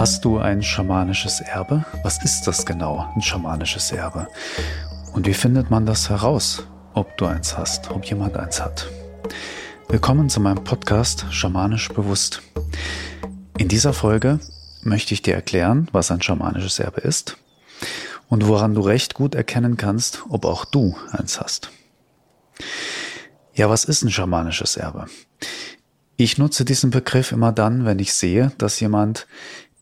Hast du ein schamanisches Erbe? Was ist das genau, ein schamanisches Erbe? Und wie findet man das heraus, ob du eins hast, ob jemand eins hat? Willkommen zu meinem Podcast Schamanisch Bewusst. In dieser Folge möchte ich dir erklären, was ein schamanisches Erbe ist und woran du recht gut erkennen kannst, ob auch du eins hast. Ja, was ist ein schamanisches Erbe? Ich nutze diesen Begriff immer dann, wenn ich sehe, dass jemand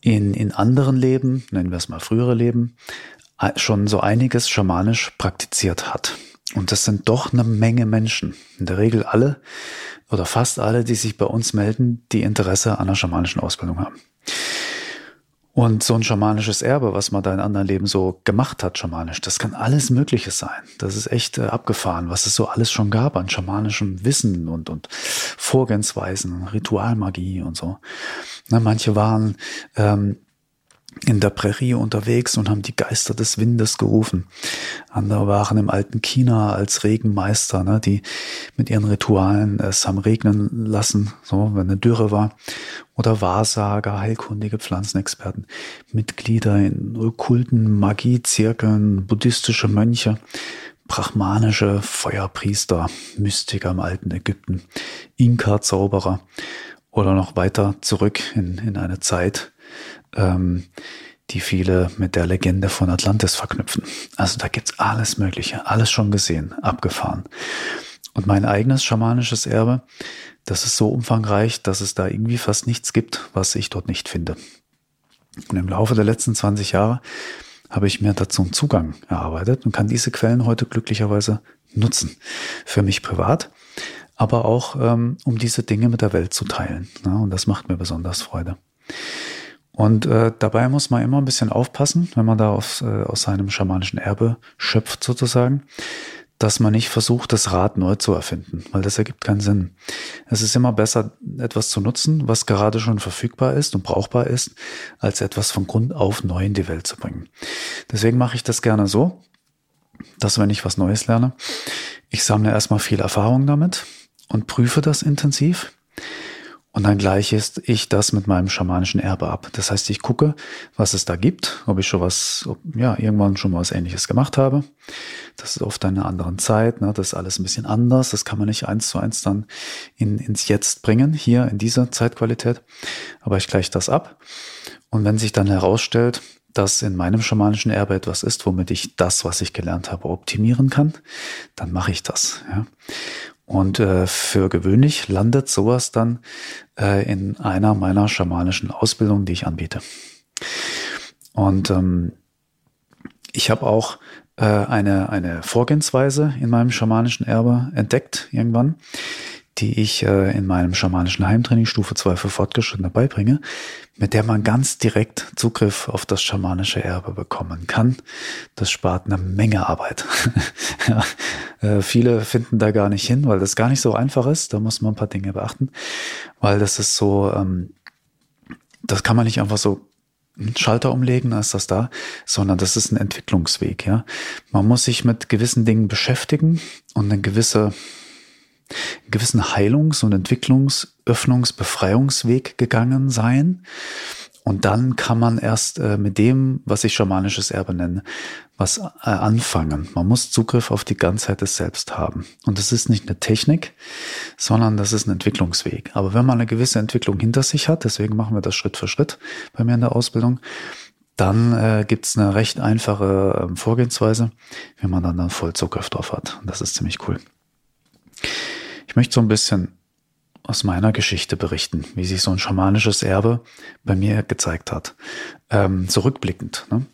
in, in anderen Leben, nennen wir es mal frühere Leben, schon so einiges schamanisch praktiziert hat. Und das sind doch eine Menge Menschen. In der Regel alle oder fast alle, die sich bei uns melden, die Interesse an einer schamanischen Ausbildung haben. Und so ein schamanisches Erbe, was man da in anderen Leben so gemacht hat, schamanisch, das kann alles Mögliche sein. Das ist echt äh, abgefahren, was es so alles schon gab an schamanischem Wissen und, und Vorgehensweisen, Ritualmagie und so. Na, manche waren ähm, in der Prärie unterwegs und haben die Geister des Windes gerufen. Andere waren im alten China als Regenmeister, ne, die mit ihren Ritualen es haben regnen lassen, so wenn eine Dürre war. Oder Wahrsager, heilkundige Pflanzenexperten, Mitglieder in okkulten Magiezirkeln, buddhistische Mönche, brahmanische Feuerpriester, Mystiker im alten Ägypten, Inka-Zauberer oder noch weiter zurück in, in eine Zeit, ähm, die viele mit der Legende von Atlantis verknüpfen. Also da gibt's alles Mögliche, alles schon gesehen, abgefahren. Und mein eigenes schamanisches Erbe, das ist so umfangreich, dass es da irgendwie fast nichts gibt, was ich dort nicht finde. Und im Laufe der letzten 20 Jahre habe ich mir dazu einen Zugang erarbeitet und kann diese Quellen heute glücklicherweise nutzen. Für mich privat, aber auch ähm, um diese Dinge mit der Welt zu teilen. Ja, und das macht mir besonders Freude. Und äh, dabei muss man immer ein bisschen aufpassen, wenn man da aus, äh, aus seinem schamanischen Erbe schöpft sozusagen, dass man nicht versucht, das Rad neu zu erfinden, weil das ergibt keinen Sinn. Es ist immer besser, etwas zu nutzen, was gerade schon verfügbar ist und brauchbar ist, als etwas von Grund auf neu in die Welt zu bringen. Deswegen mache ich das gerne so, dass wenn ich was Neues lerne, ich sammle erstmal viel Erfahrung damit und prüfe das intensiv und dann gleiche ich das mit meinem schamanischen Erbe ab. Das heißt, ich gucke, was es da gibt, ob ich schon was, ob, ja, irgendwann schon mal was ähnliches gemacht habe. Das ist oft eine andere Zeit, ne? das ist alles ein bisschen anders. Das kann man nicht eins zu eins dann in, ins Jetzt bringen, hier in dieser Zeitqualität. Aber ich gleiche das ab. Und wenn sich dann herausstellt, dass in meinem schamanischen Erbe etwas ist, womit ich das, was ich gelernt habe, optimieren kann, dann mache ich das. Ja. Und äh, für gewöhnlich landet sowas dann äh, in einer meiner schamanischen Ausbildungen, die ich anbiete. Und ähm, ich habe auch äh, eine, eine Vorgehensweise in meinem schamanischen Erbe entdeckt irgendwann, die ich äh, in meinem schamanischen Heimtraining Stufe 2 für Fortgeschrittene beibringe, mit der man ganz direkt Zugriff auf das schamanische Erbe bekommen kann. Das spart eine Menge Arbeit. ja, äh, viele finden da gar nicht hin, weil das gar nicht so einfach ist. Da muss man ein paar Dinge beachten, weil das ist so, ähm, das kann man nicht einfach so Schalter umlegen, dann ist das da, sondern das ist ein Entwicklungsweg, ja. Man muss sich mit gewissen Dingen beschäftigen und eine gewisse gewissen Heilungs- und Entwicklungs-, Öffnungs-, Befreiungsweg gegangen sein. Und dann kann man erst äh, mit dem, was ich schamanisches Erbe nenne, was äh, anfangen. Man muss Zugriff auf die Ganzheit des Selbst haben. Und das ist nicht eine Technik, sondern das ist ein Entwicklungsweg. Aber wenn man eine gewisse Entwicklung hinter sich hat, deswegen machen wir das Schritt für Schritt bei mir in der Ausbildung, dann äh, gibt es eine recht einfache äh, Vorgehensweise, wie man dann, dann voll Zugriff drauf hat. Und das ist ziemlich cool. Ich möchte so ein bisschen aus meiner Geschichte berichten, wie sich so ein schamanisches Erbe bei mir gezeigt hat. Ähm, zurückblickend. Ne?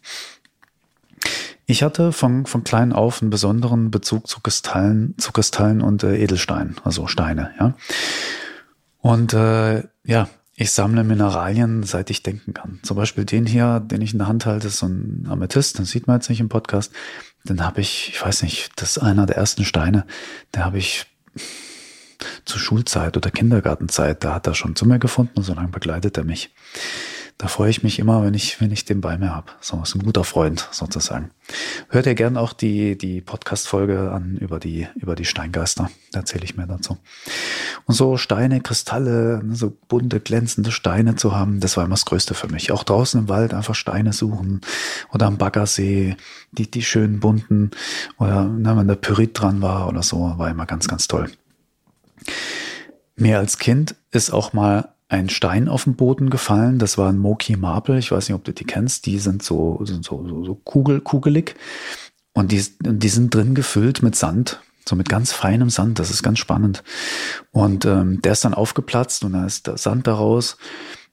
Ich hatte von, von klein auf einen besonderen Bezug zu Kristallen, zu Kristallen und äh, Edelsteinen, also Steine, ja. Und äh, ja, ich sammle Mineralien, seit ich denken kann. Zum Beispiel den hier, den ich in der Hand halte, ist so ein Amethyst, den sieht man jetzt nicht im Podcast. Den habe ich, ich weiß nicht, das ist einer der ersten Steine, der habe ich zur Schulzeit oder Kindergartenzeit, da hat er schon zu mir gefunden und so lange begleitet er mich. Da freue ich mich immer, wenn ich, wenn ich den bei mir habe. So ist ein guter Freund sozusagen. Hört ihr gern auch die, die Podcast-Folge an über die, über die Steingeister. Da erzähle ich mehr dazu. Und so Steine, Kristalle, so bunte, glänzende Steine zu haben, das war immer das Größte für mich. Auch draußen im Wald einfach Steine suchen oder am Baggersee, die, die schönen bunten oder ne, wenn der Pyrit dran war oder so, war immer ganz, ganz toll. Mir als Kind ist auch mal ein Stein auf den Boden gefallen. Das war ein Moki Marble. Ich weiß nicht, ob du die kennst. Die sind so, sind so, so, so kugel, kugelig. Und die, die sind drin gefüllt mit Sand. So mit ganz feinem Sand. Das ist ganz spannend. Und ähm, der ist dann aufgeplatzt und da ist der Sand daraus.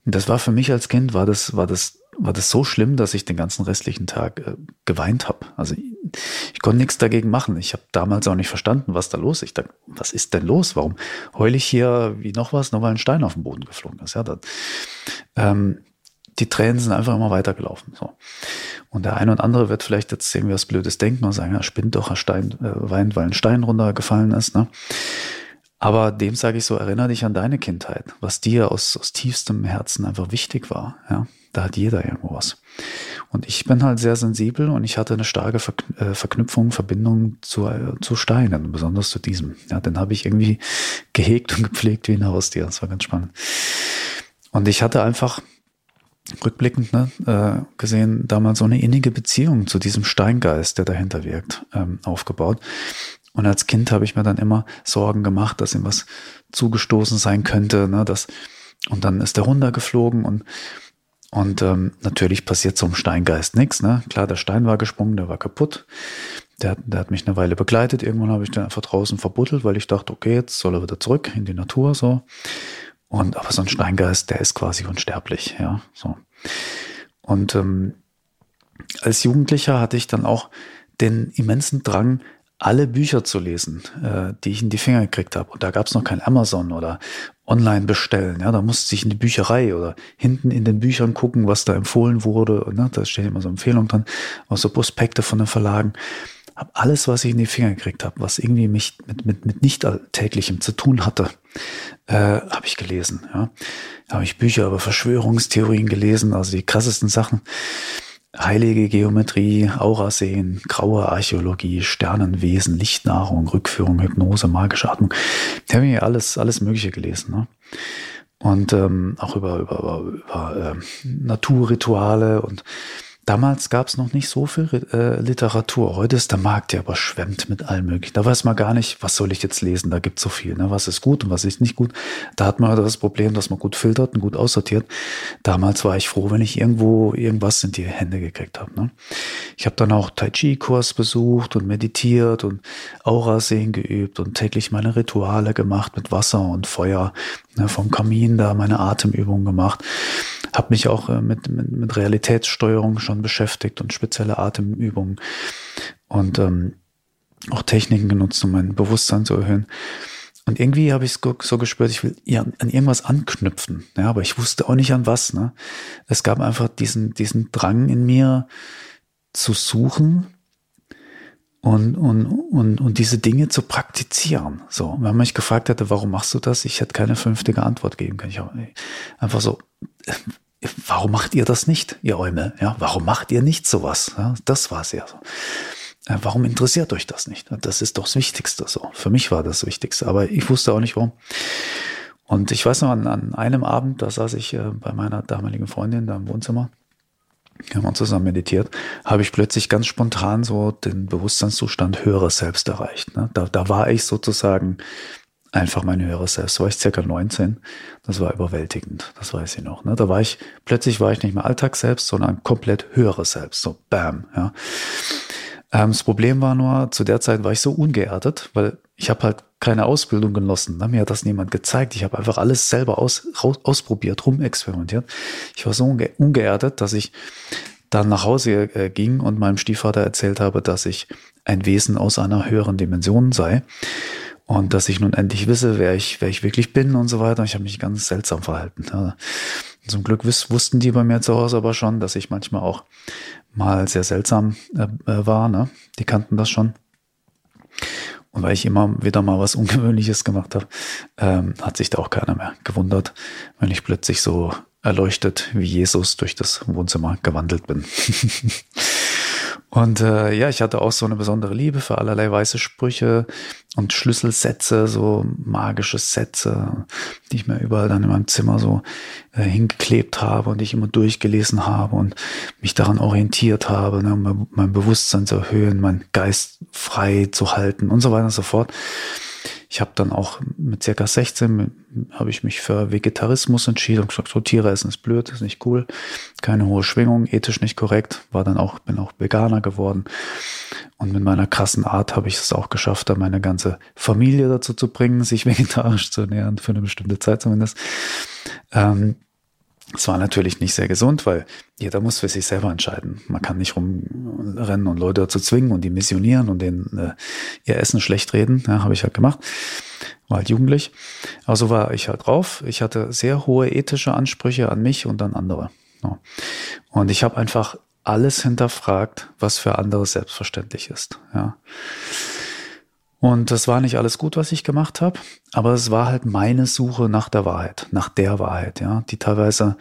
Und das war für mich als Kind, war das, war das war das so schlimm, dass ich den ganzen restlichen Tag äh, geweint habe. Also ich, ich konnte nichts dagegen machen. Ich habe damals auch nicht verstanden, was da los ist. Ich dachte, was ist denn los? Warum heule ich hier wie noch was, nur weil ein Stein auf den Boden geflogen ist? Ja, das, ähm, die Tränen sind einfach immer weitergelaufen. So. Und der eine und andere wird vielleicht jetzt sehen wir was Blödes denken und sagen, ja, spinnt doch, ein Stein äh, weint, weil ein Stein runtergefallen ist. Ne? Aber dem sage ich so, erinnere dich an deine Kindheit, was dir aus, aus tiefstem Herzen einfach wichtig war. Ja, da hat jeder irgendwo was. Und ich bin halt sehr sensibel und ich hatte eine starke äh, Verknüpfung, Verbindung zu, zu Steinen, besonders zu diesem. Ja, den habe ich irgendwie gehegt und gepflegt wie ein Haustier. Das war ganz spannend. Und ich hatte einfach rückblickend ne, äh, gesehen damals so eine innige Beziehung zu diesem Steingeist, der dahinter wirkt, ähm, aufgebaut. Und als Kind habe ich mir dann immer Sorgen gemacht, dass ihm was zugestoßen sein könnte. Ne, dass, und dann ist der runtergeflogen und und ähm, natürlich passiert zum Steingeist nichts. Ne? Klar, der Stein war gesprungen, der war kaputt. Der, der hat mich eine Weile begleitet. Irgendwann habe ich den einfach draußen verbuddelt, weil ich dachte, okay, jetzt soll er wieder zurück in die Natur. so. Und aber so ein Steingeist, der ist quasi unsterblich. Ja, so. Und ähm, als Jugendlicher hatte ich dann auch den immensen Drang, alle Bücher zu lesen, äh, die ich in die Finger gekriegt habe. Und da gab es noch kein Amazon oder online bestellen. Ja, da musste ich in die Bücherei oder hinten in den Büchern gucken, was da empfohlen wurde. Ne? Da stehen immer so Empfehlungen dran, auch so Prospekte von den Verlagen. Hab alles, was ich in die Finger gekriegt habe, was irgendwie mich mit, mit, mit nicht alltäglichem zu tun hatte, äh, habe ich gelesen. Ja, habe ich Bücher über Verschwörungstheorien gelesen, also die krassesten Sachen heilige Geometrie, Aurasehen, graue Archäologie, Sternenwesen, Lichtnahrung, Rückführung, Hypnose, magische Atmung. Ich habe hier alles, alles Mögliche gelesen. Ne? Und ähm, auch über, über, über, über äh, Naturrituale und Damals gab es noch nicht so viel äh, Literatur. Heute ist der Markt ja überschwemmt mit allem möglichen. Da weiß man gar nicht, was soll ich jetzt lesen. Da gibt es so viel. Ne? Was ist gut und was ist nicht gut. Da hat man das Problem, dass man gut filtert und gut aussortiert. Damals war ich froh, wenn ich irgendwo irgendwas in die Hände gekriegt habe. Ne? Ich habe dann auch Tai Chi-Kurs besucht und meditiert und Aura-Sehen geübt und täglich meine Rituale gemacht mit Wasser und Feuer. Ne? Vom Kamin da meine Atemübungen gemacht habe mich auch äh, mit, mit, mit Realitätssteuerung schon beschäftigt und spezielle Atemübungen und ähm, auch Techniken genutzt, um mein Bewusstsein zu erhöhen. Und irgendwie habe ich so gespürt, ich will an irgendwas anknüpfen. Ja, aber ich wusste auch nicht an was. Ne? Es gab einfach diesen, diesen Drang in mir zu suchen und, und, und, und diese Dinge zu praktizieren. So, wenn man mich gefragt hätte, warum machst du das? Ich hätte keine vernünftige Antwort geben können. Ich habe einfach so, warum macht ihr das nicht, ihr Eumel? Ja, warum macht ihr nicht sowas? Ja, das war es ja so. Äh, warum interessiert euch das nicht? Das ist doch das Wichtigste so. Für mich war das, Wichtigste, aber ich wusste auch nicht warum. Und ich weiß noch, an, an einem Abend, da saß ich äh, bei meiner damaligen Freundin da im Wohnzimmer, haben wir zusammen meditiert, habe ich plötzlich ganz spontan so den Bewusstseinszustand höheres Selbst erreicht. Ne? Da, da war ich sozusagen einfach mein höheres Selbst. Da war ich circa 19. Das war überwältigend. Das weiß ich noch. Ne? Da war ich, plötzlich war ich nicht mehr Alltag selbst, sondern komplett höheres Selbst. So bam, ja. Ähm, das Problem war nur, zu der Zeit war ich so ungeerdet, weil ich habe halt keine Ausbildung genossen. Ne? Mir hat das niemand gezeigt. Ich habe einfach alles selber aus, raus, ausprobiert, rumexperimentiert. Ich war so unge ungeerdet, dass ich dann nach Hause äh, ging und meinem Stiefvater erzählt habe, dass ich ein Wesen aus einer höheren Dimension sei und dass ich nun endlich wisse, wer ich, wer ich wirklich bin und so weiter. Ich habe mich ganz seltsam verhalten. Ja. Zum Glück wussten die bei mir zu Hause aber schon, dass ich manchmal auch mal sehr seltsam äh, äh, war. Ne? Die kannten das schon. Und weil ich immer wieder mal was Ungewöhnliches gemacht habe, ähm, hat sich da auch keiner mehr gewundert, wenn ich plötzlich so erleuchtet wie Jesus durch das Wohnzimmer gewandelt bin. Und äh, ja, ich hatte auch so eine besondere Liebe für allerlei weiße Sprüche und Schlüsselsätze, so magische Sätze, die ich mir überall dann in meinem Zimmer so äh, hingeklebt habe und ich immer durchgelesen habe und mich daran orientiert habe, ne, um mein Bewusstsein zu erhöhen, meinen Geist frei zu halten und so weiter und so fort. Ich habe dann auch mit circa 16 habe ich mich für Vegetarismus entschieden und gesagt, so Tiere essen ist blöd, ist nicht cool, keine hohe Schwingung, ethisch nicht korrekt, war dann auch, bin auch Veganer geworden. Und mit meiner krassen Art habe ich es auch geschafft, da meine ganze Familie dazu zu bringen, sich vegetarisch zu ernähren, für eine bestimmte Zeit zumindest. Ähm, es war natürlich nicht sehr gesund, weil jeder muss für sich selber entscheiden. Man kann nicht rumrennen und Leute dazu zwingen und die missionieren und denen äh, ihr Essen schlecht reden. Ja, habe ich halt gemacht. War halt jugendlich. Also war ich halt drauf. Ich hatte sehr hohe ethische Ansprüche an mich und an andere. Ja. Und ich habe einfach alles hinterfragt, was für andere selbstverständlich ist. Ja. Und das war nicht alles gut, was ich gemacht habe, aber es war halt meine Suche nach der Wahrheit, nach der Wahrheit, ja, die teilweise,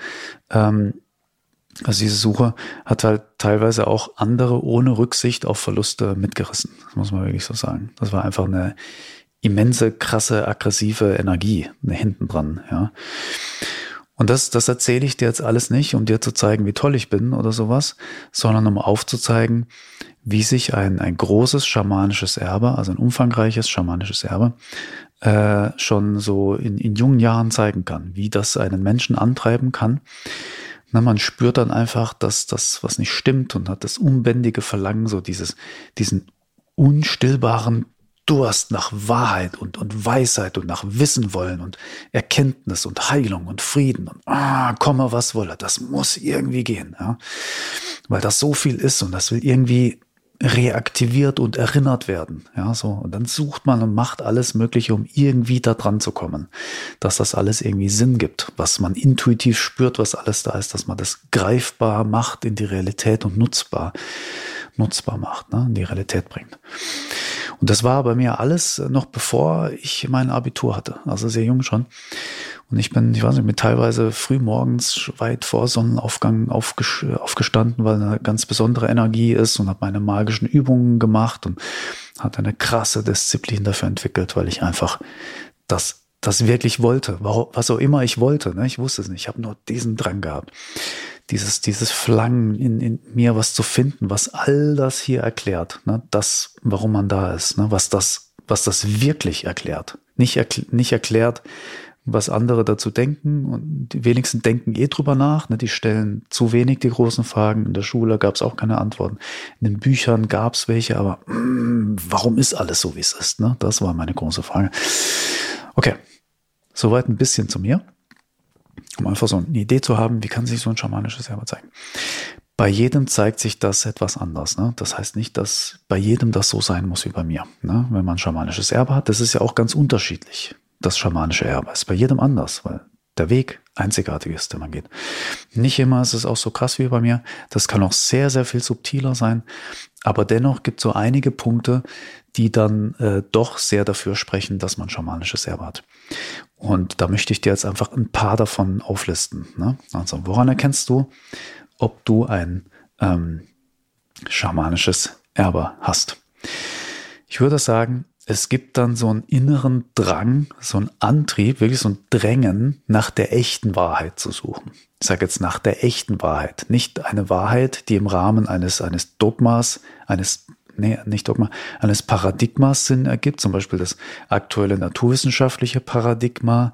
ähm, also diese Suche hat halt teilweise auch andere ohne Rücksicht auf Verluste mitgerissen. Das muss man wirklich so sagen. Das war einfach eine immense, krasse, aggressive Energie hinten dran, ja. Und das, das erzähle ich dir jetzt alles nicht, um dir zu zeigen, wie toll ich bin oder sowas, sondern um aufzuzeigen, wie sich ein, ein großes schamanisches Erbe, also ein umfangreiches schamanisches Erbe, äh, schon so in, in jungen Jahren zeigen kann, wie das einen Menschen antreiben kann. Na, man spürt dann einfach, dass das, was nicht stimmt und hat das unbändige Verlangen, so dieses, diesen unstillbaren Durst nach Wahrheit und, und Weisheit und nach Wissen wollen und Erkenntnis und Heilung und Frieden und ah, komme was wolle, das muss irgendwie gehen, ja. Weil das so viel ist und das will irgendwie reaktiviert und erinnert werden. Ja, so. Und dann sucht man und macht alles Mögliche, um irgendwie da dran zu kommen. Dass das alles irgendwie Sinn gibt, was man intuitiv spürt, was alles da ist, dass man das greifbar macht in die Realität und nutzbar, nutzbar macht, ne, in die Realität bringt. Und das war bei mir alles noch bevor ich mein Abitur hatte, also sehr jung schon. Und ich bin, ich weiß nicht, mit teilweise früh morgens weit vor Sonnenaufgang aufgestanden, weil eine ganz besondere Energie ist und habe meine magischen Übungen gemacht und hatte eine krasse Disziplin dafür entwickelt, weil ich einfach das, das wirklich wollte, was auch immer ich wollte. Ne? Ich wusste es nicht, ich habe nur diesen Drang gehabt. Dieses, dieses Flangen in, in mir was zu finden, was all das hier erklärt, ne? das, warum man da ist, ne? was das, was das wirklich erklärt. Nicht, erkl nicht erklärt, was andere dazu denken und die wenigsten denken eh drüber nach. Ne? Die stellen zu wenig die großen Fragen. In der Schule gab es auch keine Antworten. In den Büchern gab es welche, aber mm, warum ist alles so, wie es ist? Ne? Das war meine große Frage. Okay, soweit ein bisschen zu mir, um einfach so eine Idee zu haben, wie kann sich so ein schamanisches Erbe zeigen. Bei jedem zeigt sich das etwas anders. Ne? Das heißt nicht, dass bei jedem das so sein muss wie bei mir. Ne? Wenn man ein schamanisches Erbe hat, das ist ja auch ganz unterschiedlich das schamanische Erbe. Ist bei jedem anders, weil der Weg einzigartig ist, den man geht. Nicht immer ist es auch so krass wie bei mir. Das kann auch sehr, sehr viel subtiler sein. Aber dennoch gibt es so einige Punkte, die dann äh, doch sehr dafür sprechen, dass man schamanisches Erbe hat. Und da möchte ich dir jetzt einfach ein paar davon auflisten. Ne? Also, woran erkennst du, ob du ein ähm, schamanisches Erbe hast? Ich würde sagen, es gibt dann so einen inneren Drang, so einen Antrieb, wirklich so ein Drängen nach der echten Wahrheit zu suchen. Ich sage jetzt nach der echten Wahrheit, nicht eine Wahrheit, die im Rahmen eines, eines Dogmas, eines nee, nicht Dogma, eines Paradigmas Sinn ergibt, zum Beispiel das aktuelle naturwissenschaftliche Paradigma.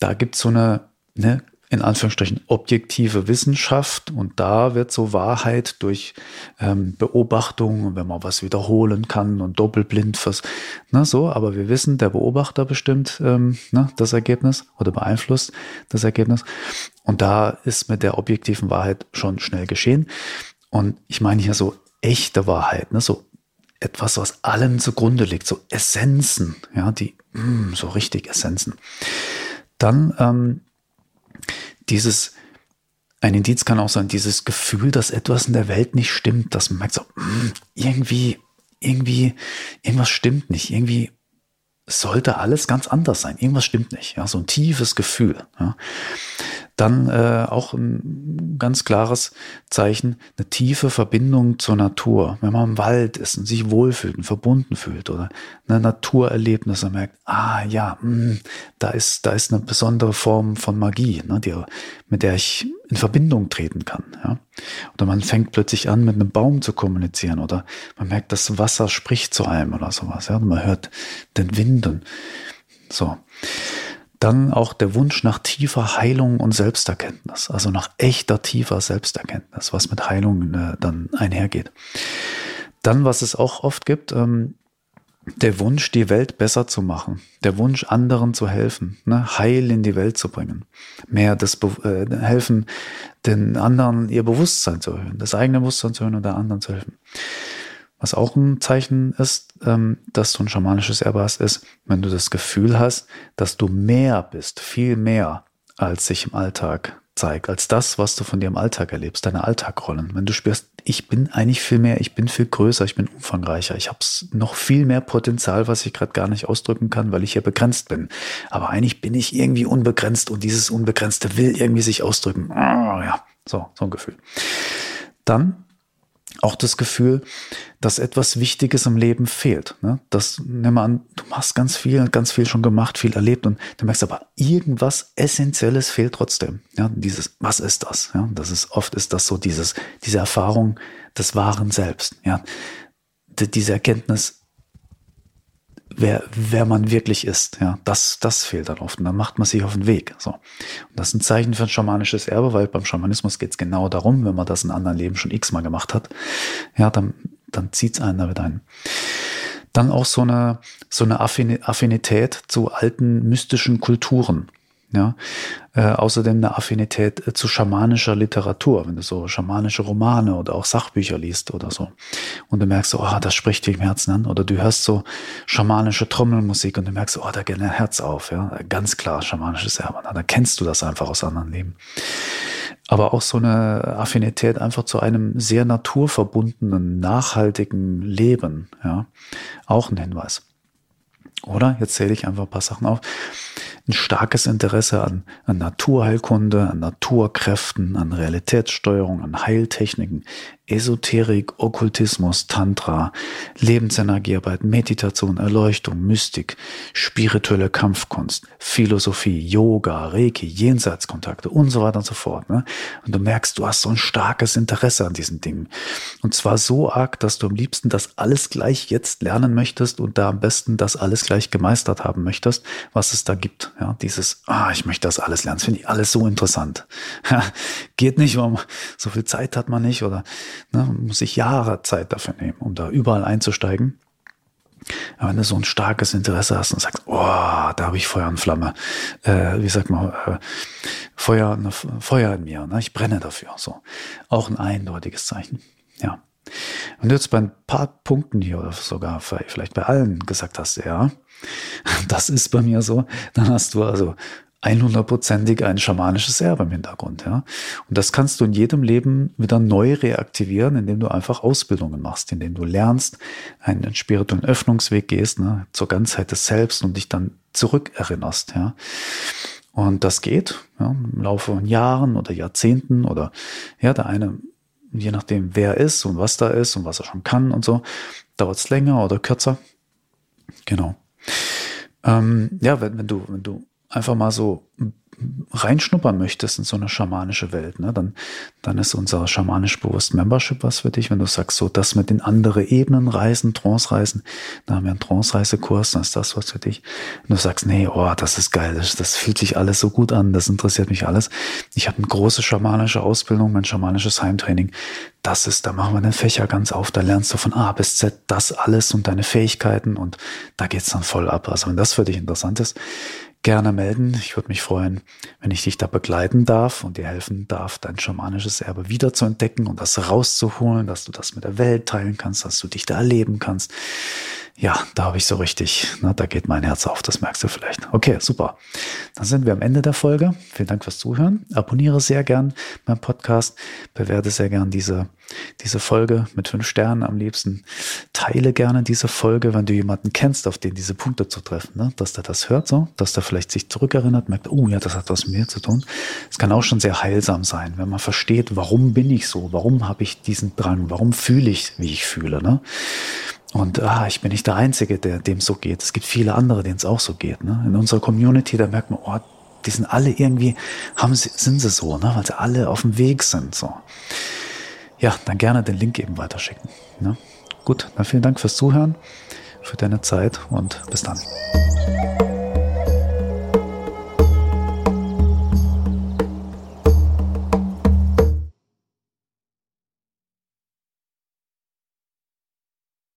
Da gibt es so eine, ne, in Anführungsstrichen objektive Wissenschaft. Und da wird so Wahrheit durch ähm, Beobachtung, wenn man was wiederholen kann und doppelblind fürs, ne, so, aber wir wissen, der Beobachter bestimmt ähm, ne, das Ergebnis oder beeinflusst das Ergebnis. Und da ist mit der objektiven Wahrheit schon schnell geschehen. Und ich meine hier so echte Wahrheit, ne, so etwas, was allem zugrunde liegt, so Essenzen, ja, die mh, mm, so richtig Essenzen. Dann ähm, dieses, ein Indiz kann auch sein, dieses Gefühl, dass etwas in der Welt nicht stimmt, dass man merkt so, hm, irgendwie, irgendwie, irgendwas stimmt nicht, irgendwie sollte alles ganz anders sein, irgendwas stimmt nicht, ja, so ein tiefes Gefühl, ja. Dann äh, auch ein ganz klares Zeichen, eine tiefe Verbindung zur Natur. Wenn man im Wald ist und sich wohlfühlt und verbunden fühlt oder eine Naturerlebnis und merkt, ah ja, mh, hm, da ist, da ist eine besondere Form von Magie, ne, die, mit der ich in Verbindung treten kann. Ja? Oder man fängt plötzlich an, mit einem Baum zu kommunizieren oder man merkt, das Wasser spricht zu einem oder sowas. Ja? Und man hört den Wind und so. Dann auch der Wunsch nach tiefer Heilung und Selbsterkenntnis, also nach echter tiefer Selbsterkenntnis, was mit Heilung äh, dann einhergeht. Dann, was es auch oft gibt, ähm, der Wunsch, die Welt besser zu machen, der Wunsch, anderen zu helfen, ne, Heil in die Welt zu bringen, mehr das Be äh, helfen, den anderen ihr Bewusstsein zu erhöhen, das eigene Bewusstsein zu erhöhen und der anderen zu helfen. Was auch ein Zeichen ist, ähm, dass du ein schamanisches Erbe hast, ist, wenn du das Gefühl hast, dass du mehr bist, viel mehr, als sich im Alltag zeigt, als das, was du von dir im Alltag erlebst, deine Alltagrollen. Wenn du spürst, ich bin eigentlich viel mehr, ich bin viel größer, ich bin umfangreicher, ich habe noch viel mehr Potenzial, was ich gerade gar nicht ausdrücken kann, weil ich hier begrenzt bin. Aber eigentlich bin ich irgendwie unbegrenzt und dieses Unbegrenzte will irgendwie sich ausdrücken. Oh, ja, so, so ein Gefühl. Dann auch das Gefühl, dass etwas Wichtiges im Leben fehlt. Ne? Das, nimm mal an, du machst ganz viel, ganz viel schon gemacht, viel erlebt und du merkst aber, irgendwas Essentielles fehlt trotzdem. Ja, dieses, was ist das? Ja, das ist, oft ist das so dieses, diese Erfahrung des wahren Selbst. Ja, diese Erkenntnis, wer, wer man wirklich ist. Ja, das, das fehlt dann oft. Und dann macht man sich auf den Weg. So. Und das ist ein Zeichen für ein schamanisches Erbe, weil beim Schamanismus geht es genau darum, wenn man das in anderen Leben schon x-mal gemacht hat, ja, dann, dann zieht es einen damit ein. Dann auch so eine, so eine Affinität zu alten mystischen Kulturen. Ja, äh, außerdem eine Affinität äh, zu schamanischer Literatur, wenn du so schamanische Romane oder auch Sachbücher liest oder so. Und du merkst so, oh, das spricht dich im Herzen an. Oder du hörst so schamanische Trommelmusik und du merkst, oh, da geht dein Herz auf. Ja, ganz klar schamanisches Erbe. Da kennst du das einfach aus anderen Leben. Aber auch so eine Affinität einfach zu einem sehr naturverbundenen, nachhaltigen Leben. Ja, auch ein Hinweis. Oder? Jetzt zähle ich einfach ein paar Sachen auf ein starkes Interesse an, an Naturheilkunde, an Naturkräften, an Realitätssteuerung, an Heiltechniken, Esoterik, Okkultismus, Tantra, Lebensenergiearbeit, Meditation, Erleuchtung, Mystik, spirituelle Kampfkunst, Philosophie, Yoga, Reiki, Jenseitskontakte und so weiter und so fort. Ne? Und du merkst, du hast so ein starkes Interesse an diesen Dingen. Und zwar so arg, dass du am liebsten das alles gleich jetzt lernen möchtest und da am besten das alles gleich gemeistert haben möchtest, was es da gibt. Ja, dieses, ah, ich möchte das alles lernen, das finde ich alles so interessant. Geht nicht, weil so viel Zeit hat man nicht oder Ne, man muss sich Jahre Zeit dafür nehmen, um da überall einzusteigen. Aber wenn du so ein starkes Interesse hast und sagst, oh, da habe ich Feuer und Flamme, äh, wie sagt man, äh, Feuer, ne, Feuer in mir, ne? ich brenne dafür. So, auch ein eindeutiges Zeichen. Ja. Du jetzt bei ein paar Punkten hier oder sogar vielleicht bei allen gesagt hast, ja, das ist bei mir so, dann hast du also 100%ig ein schamanisches Erbe im Hintergrund. Ja? Und das kannst du in jedem Leben wieder neu reaktivieren, indem du einfach Ausbildungen machst, indem du lernst, einen spirituellen Öffnungsweg gehst ne, zur Ganzheit des Selbst und dich dann zurückerinnerst. Ja? Und das geht ja, im Laufe von Jahren oder Jahrzehnten oder ja, der eine, je nachdem wer ist und was da ist und was er schon kann und so, dauert es länger oder kürzer. Genau. Ähm, ja, wenn, wenn du, wenn du einfach mal so reinschnuppern möchtest in so eine schamanische Welt, ne, dann, dann ist unser schamanisch bewusst Membership was für dich. Wenn du sagst, so das mit den anderen Ebenen reisen, Trance-Reisen, da haben wir einen Trance-Reisekurs, dann ist das was für dich. Wenn du sagst, nee, oh, das ist geil, das, das fühlt sich alles so gut an, das interessiert mich alles. Ich habe eine große schamanische Ausbildung, mein schamanisches Heimtraining. Das ist, da machen wir den Fächer ganz auf, da lernst du von A bis Z das alles und deine Fähigkeiten und da geht's dann voll ab. Also wenn das für dich interessant ist, gerne melden. Ich würde mich freuen, wenn ich dich da begleiten darf und dir helfen darf, dein schamanisches Erbe wieder zu entdecken und das rauszuholen, dass du das mit der Welt teilen kannst, dass du dich da erleben kannst. Ja, da habe ich so richtig, na, da geht mein Herz auf, das merkst du vielleicht. Okay, super. Dann sind wir am Ende der Folge. Vielen Dank fürs Zuhören. Abonniere sehr gern meinen Podcast. Bewerte sehr gern diese, diese Folge mit fünf Sternen am liebsten. Teile gerne diese Folge, wenn du jemanden kennst, auf den diese Punkte zu treffen, ne? dass der das hört, so, dass der vielleicht sich zurückerinnert, merkt, oh ja, das hat was mit mir zu tun. Es kann auch schon sehr heilsam sein, wenn man versteht, warum bin ich so, warum habe ich diesen Drang, warum fühle ich, wie ich fühle. Ne? Und ah, ich bin nicht der Einzige, der dem so geht. Es gibt viele andere, denen es auch so geht. Ne? In unserer Community, da merkt man, oh, die sind alle irgendwie, haben sie, sind sie so, ne? weil sie alle auf dem Weg sind. So. Ja, dann gerne den Link eben weiterschicken. Ne? Gut, dann vielen Dank fürs Zuhören, für deine Zeit und bis dann.